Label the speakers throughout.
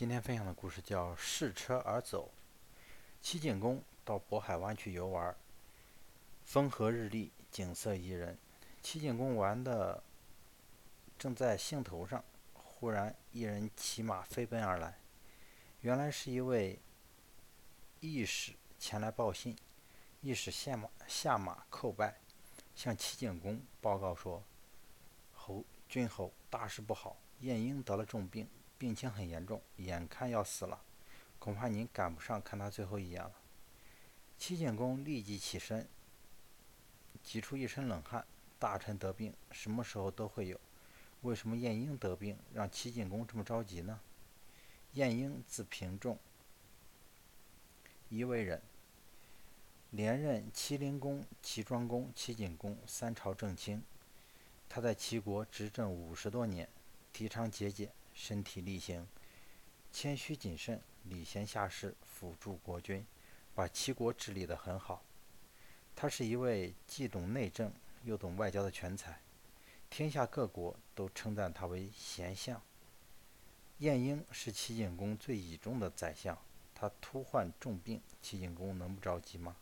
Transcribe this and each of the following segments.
Speaker 1: 今天分享的故事叫《试车而走》。齐景公到渤海湾去游玩，风和日丽，景色宜人。齐景公玩的正在兴头上，忽然一人骑马飞奔而来，原来是一位义士前来报信。义士下马下马叩拜，向齐景公报告说：“侯君侯，大事不好，晏婴得了重病。”病情很严重，眼看要死了，恐怕您赶不上看他最后一眼了。齐景公立即起身，挤出一身冷汗。大臣得病，什么时候都会有，为什么晏婴得病让齐景公这么着急呢？晏婴字平仲，一为人，连任齐灵公、齐庄公、齐景公三朝正卿。他在齐国执政五十多年，提倡节俭。身体力行，谦虚谨慎，礼贤下士，辅助国君，把齐国治理得很好。他是一位既懂内政又懂外交的全才，天下各国都称赞他为贤相。晏婴是齐景公最倚重的宰相，他突患重病，齐景公能不着急吗？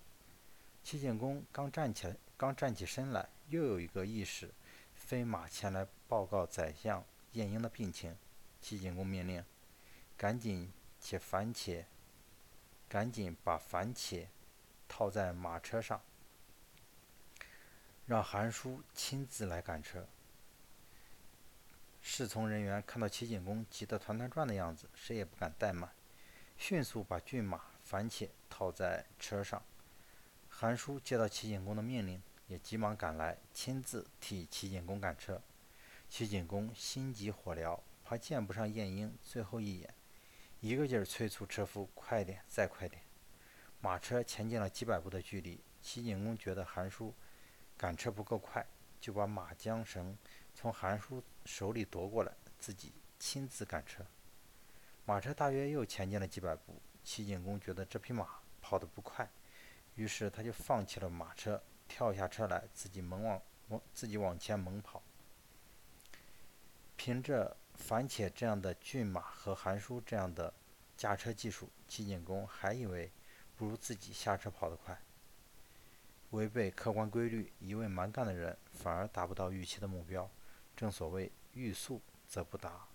Speaker 1: 齐景公刚站起来，刚站起身来，又有一个义士飞马前来报告宰相晏婴的病情。齐景公命令，赶紧且樊且，赶紧把樊且套在马车上，让韩叔亲自来赶车。侍从人员看到齐景公急得团团转的样子，谁也不敢怠慢，迅速把骏马樊且套在车上。韩叔接到齐景公的命令，也急忙赶来，亲自替齐景公赶车。齐景公心急火燎。还见不上晏婴最后一眼，一个劲儿催促车夫快点，再快点。马车前进了几百步的距离，齐景公觉得韩叔赶车不够快，就把马缰绳从韩叔手里夺过来，自己亲自赶车。马车大约又前进了几百步，齐景公觉得这匹马跑得不快，于是他就放弃了马车，跳下车来，自己猛往往自己往前猛跑。凭着樊且这样的骏马和韩叔这样的驾车技术，齐景公还以为不如自己下车跑得快。违背客观规律、一味蛮干的人，反而达不到预期的目标。正所谓欲速则不达。